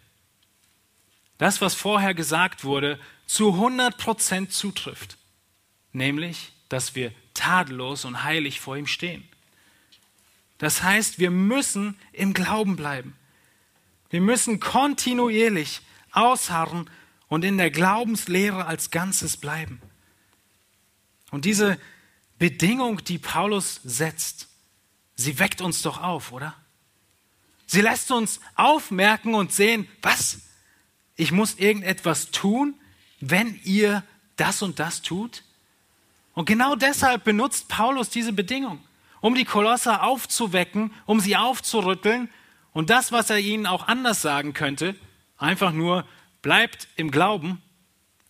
das, was vorher gesagt wurde, zu 100 Prozent zutrifft. Nämlich, dass wir tadellos und heilig vor ihm stehen. Das heißt, wir müssen im Glauben bleiben. Wir müssen kontinuierlich ausharren und in der Glaubenslehre als Ganzes bleiben. Und diese Bedingung, die Paulus setzt, sie weckt uns doch auf, oder? Sie lässt uns aufmerken und sehen, was? Ich muss irgendetwas tun, wenn ihr das und das tut? Und genau deshalb benutzt Paulus diese Bedingung um die Kolosser aufzuwecken, um sie aufzurütteln. Und das, was er ihnen auch anders sagen könnte, einfach nur bleibt im Glauben,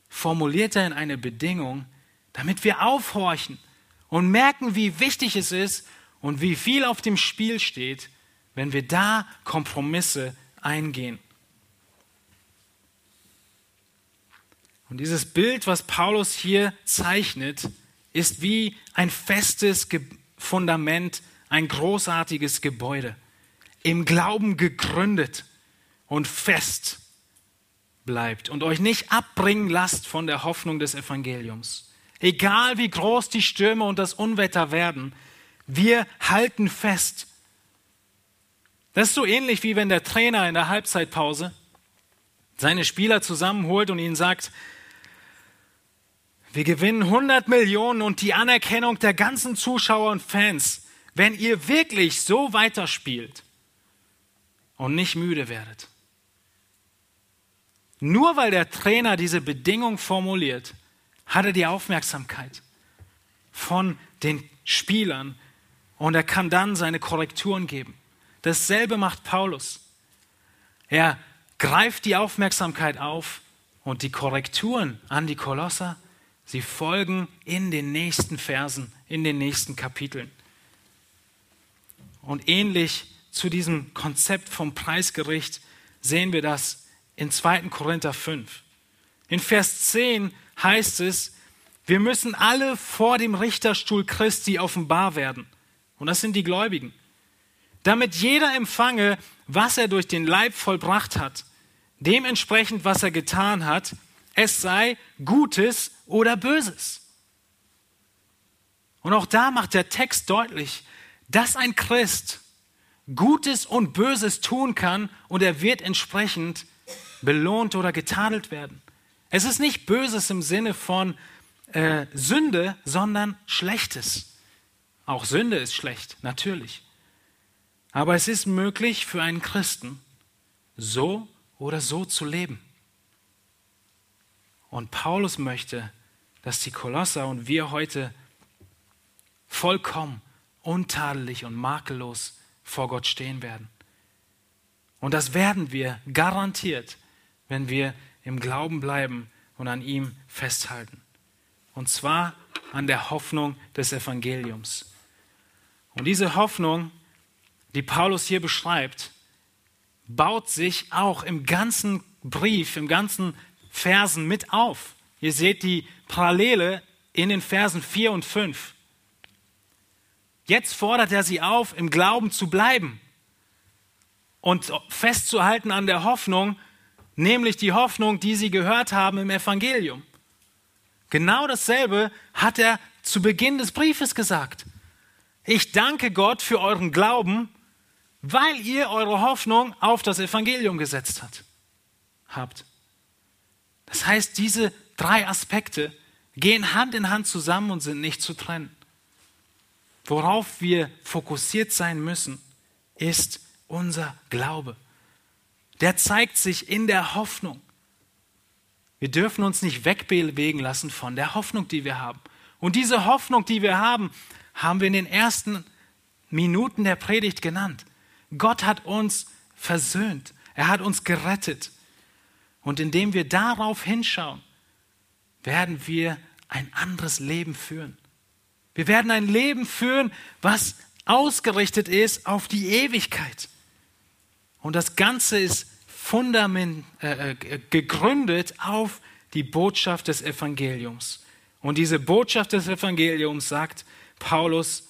formuliert er in eine Bedingung, damit wir aufhorchen und merken, wie wichtig es ist und wie viel auf dem Spiel steht, wenn wir da Kompromisse eingehen. Und dieses Bild, was Paulus hier zeichnet, ist wie ein festes Fundament, ein großartiges Gebäude, im Glauben gegründet und fest bleibt und euch nicht abbringen lasst von der Hoffnung des Evangeliums. Egal wie groß die Stürme und das Unwetter werden, wir halten fest. Das ist so ähnlich wie wenn der Trainer in der Halbzeitpause seine Spieler zusammenholt und ihnen sagt, wir gewinnen 100 Millionen und die Anerkennung der ganzen Zuschauer und Fans, wenn ihr wirklich so weiterspielt und nicht müde werdet. Nur weil der Trainer diese Bedingung formuliert, hat er die Aufmerksamkeit von den Spielern und er kann dann seine Korrekturen geben. Dasselbe macht Paulus. Er greift die Aufmerksamkeit auf und die Korrekturen an die Kolosser Sie folgen in den nächsten Versen, in den nächsten Kapiteln. Und ähnlich zu diesem Konzept vom Preisgericht sehen wir das in 2. Korinther 5. In Vers 10 heißt es, wir müssen alle vor dem Richterstuhl Christi offenbar werden. Und das sind die Gläubigen. Damit jeder empfange, was er durch den Leib vollbracht hat, dementsprechend, was er getan hat, es sei Gutes oder Böses. Und auch da macht der Text deutlich, dass ein Christ Gutes und Böses tun kann und er wird entsprechend belohnt oder getadelt werden. Es ist nicht Böses im Sinne von äh, Sünde, sondern Schlechtes. Auch Sünde ist schlecht, natürlich. Aber es ist möglich für einen Christen, so oder so zu leben. Und Paulus möchte, dass die Kolosser und wir heute vollkommen, untadelig und makellos vor Gott stehen werden. Und das werden wir garantiert, wenn wir im Glauben bleiben und an ihm festhalten. Und zwar an der Hoffnung des Evangeliums. Und diese Hoffnung, die Paulus hier beschreibt, baut sich auch im ganzen Brief, im ganzen Versen mit auf. Ihr seht die Parallele in den Versen 4 und 5. Jetzt fordert er sie auf, im Glauben zu bleiben und festzuhalten an der Hoffnung, nämlich die Hoffnung, die sie gehört haben im Evangelium. Genau dasselbe hat er zu Beginn des Briefes gesagt. Ich danke Gott für euren Glauben, weil ihr eure Hoffnung auf das Evangelium gesetzt hat, habt. Das heißt, diese drei Aspekte gehen Hand in Hand zusammen und sind nicht zu trennen. Worauf wir fokussiert sein müssen, ist unser Glaube der zeigt sich in der Hoffnung. Wir dürfen uns nicht wegbewegen lassen von der Hoffnung, die wir haben. Und diese Hoffnung, die wir haben, haben wir in den ersten Minuten der Predigt genannt. Gott hat uns versöhnt. Er hat uns gerettet. Und indem wir darauf hinschauen, werden wir ein anderes Leben führen. Wir werden ein Leben führen, was ausgerichtet ist auf die Ewigkeit. Und das Ganze ist Fundament, äh, äh, gegründet auf die Botschaft des Evangeliums. Und diese Botschaft des Evangeliums sagt Paulus,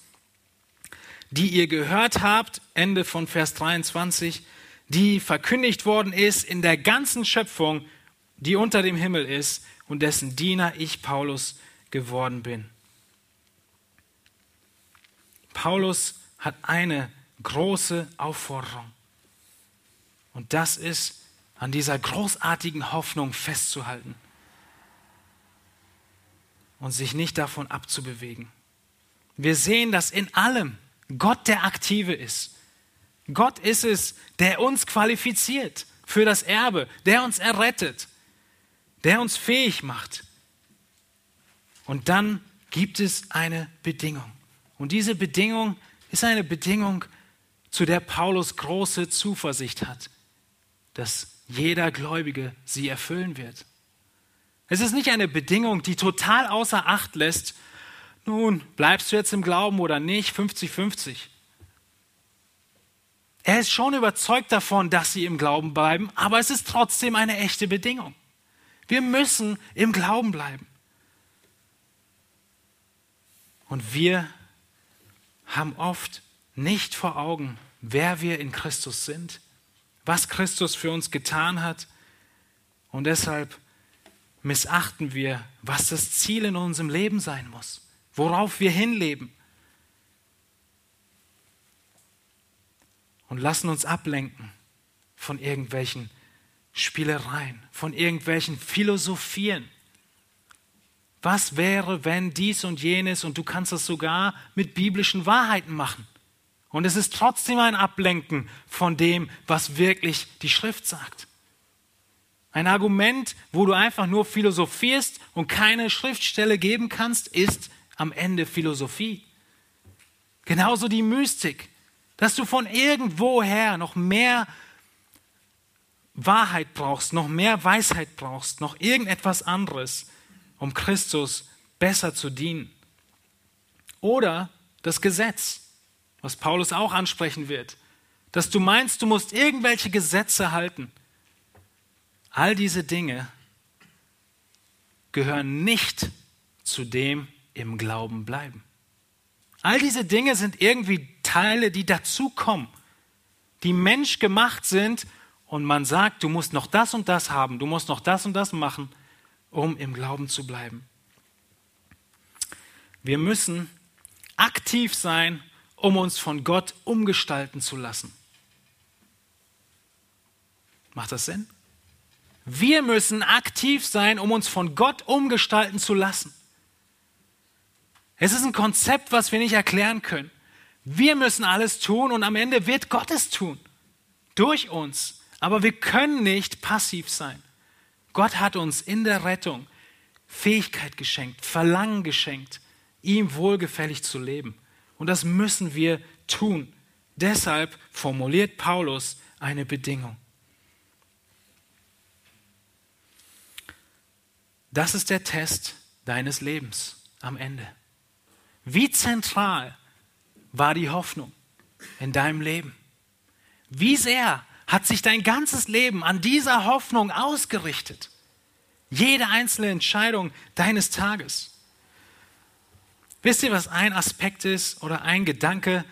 die ihr gehört habt, Ende von Vers 23, die verkündigt worden ist in der ganzen Schöpfung, die unter dem Himmel ist und dessen Diener ich, Paulus, geworden bin. Paulus hat eine große Aufforderung. Und das ist, an dieser großartigen Hoffnung festzuhalten und sich nicht davon abzubewegen. Wir sehen, dass in allem Gott der Aktive ist. Gott ist es, der uns qualifiziert für das Erbe, der uns errettet, der uns fähig macht. Und dann gibt es eine Bedingung. Und diese Bedingung ist eine Bedingung, zu der Paulus große Zuversicht hat dass jeder Gläubige sie erfüllen wird. Es ist nicht eine Bedingung, die total außer Acht lässt, nun, bleibst du jetzt im Glauben oder nicht, 50-50. Er ist schon überzeugt davon, dass sie im Glauben bleiben, aber es ist trotzdem eine echte Bedingung. Wir müssen im Glauben bleiben. Und wir haben oft nicht vor Augen, wer wir in Christus sind was Christus für uns getan hat. Und deshalb missachten wir, was das Ziel in unserem Leben sein muss, worauf wir hinleben. Und lassen uns ablenken von irgendwelchen Spielereien, von irgendwelchen Philosophien. Was wäre, wenn dies und jenes und du kannst es sogar mit biblischen Wahrheiten machen? Und es ist trotzdem ein Ablenken von dem, was wirklich die Schrift sagt. Ein Argument, wo du einfach nur philosophierst und keine Schriftstelle geben kannst, ist am Ende Philosophie. Genauso die Mystik, dass du von irgendwoher noch mehr Wahrheit brauchst, noch mehr Weisheit brauchst, noch irgendetwas anderes. um Christus besser zu dienen. Oder das Gesetz, was Paulus auch ansprechen wird, dass du meinst, du musst irgendwelche Gesetze halten. All diese Dinge gehören nicht zu dem im Glauben bleiben. All diese Dinge sind irgendwie Teile, die dazukommen, die menschgemacht sind und man sagt, du musst noch das und das haben, du musst noch das und das machen, um im Glauben zu bleiben. Wir müssen aktiv sein, um uns von Gott umgestalten zu lassen. Macht das Sinn? Wir müssen aktiv sein, um uns von Gott umgestalten zu lassen. Es ist ein Konzept, was wir nicht erklären können. Wir müssen alles tun und am Ende wird Gott es tun. Durch uns. Aber wir können nicht passiv sein. Gott hat uns in der Rettung Fähigkeit geschenkt, Verlangen geschenkt, ihm wohlgefällig zu leben. Und das müssen wir tun. Deshalb formuliert Paulus eine Bedingung. Das ist der Test deines Lebens am Ende. Wie zentral war die Hoffnung in deinem Leben? Wie sehr hat sich dein ganzes Leben an dieser Hoffnung ausgerichtet? Jede einzelne Entscheidung deines Tages. Wisst ihr, was ein Aspekt ist oder ein Gedanke,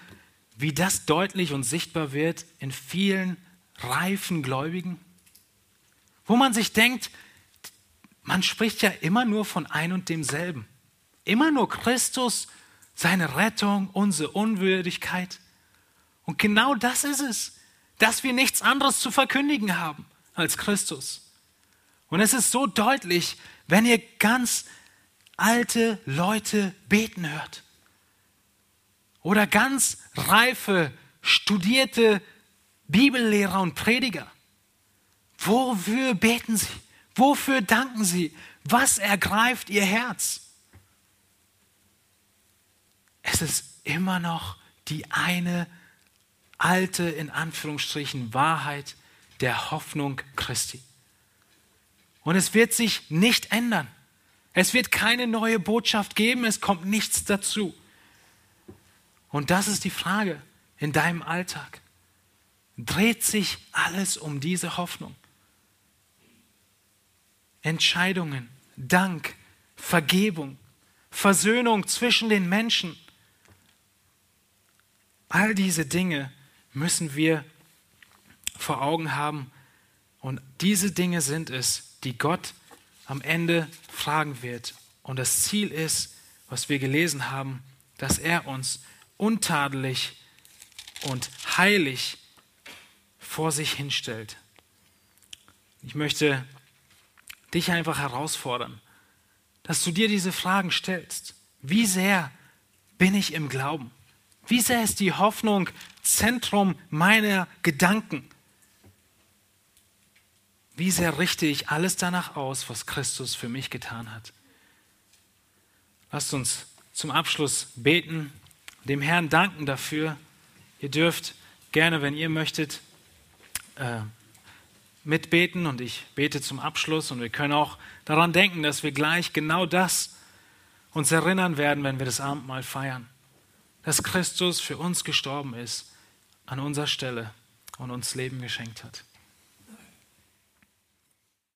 wie das deutlich und sichtbar wird in vielen reifen Gläubigen? Wo man sich denkt, man spricht ja immer nur von ein und demselben. Immer nur Christus, seine Rettung, unsere Unwürdigkeit. Und genau das ist es, dass wir nichts anderes zu verkündigen haben als Christus. Und es ist so deutlich, wenn ihr ganz alte Leute beten hört. Oder ganz reife, studierte Bibellehrer und Prediger. Wofür beten sie? Wofür danken sie? Was ergreift ihr Herz? Es ist immer noch die eine alte, in Anführungsstrichen, Wahrheit der Hoffnung Christi. Und es wird sich nicht ändern. Es wird keine neue Botschaft geben, es kommt nichts dazu. Und das ist die Frage in deinem Alltag. Dreht sich alles um diese Hoffnung? Entscheidungen, Dank, Vergebung, Versöhnung zwischen den Menschen. All diese Dinge müssen wir vor Augen haben. Und diese Dinge sind es, die Gott am Ende fragen wird. Und das Ziel ist, was wir gelesen haben, dass er uns untadelig und heilig vor sich hinstellt. Ich möchte dich einfach herausfordern, dass du dir diese Fragen stellst. Wie sehr bin ich im Glauben? Wie sehr ist die Hoffnung Zentrum meiner Gedanken? Wie sehr richte ich alles danach aus, was Christus für mich getan hat? Lasst uns zum Abschluss beten, dem Herrn danken dafür. Ihr dürft gerne, wenn ihr möchtet, äh, mitbeten und ich bete zum Abschluss und wir können auch daran denken, dass wir gleich genau das uns erinnern werden, wenn wir das Abendmahl feiern. Dass Christus für uns gestorben ist an unserer Stelle und uns Leben geschenkt hat.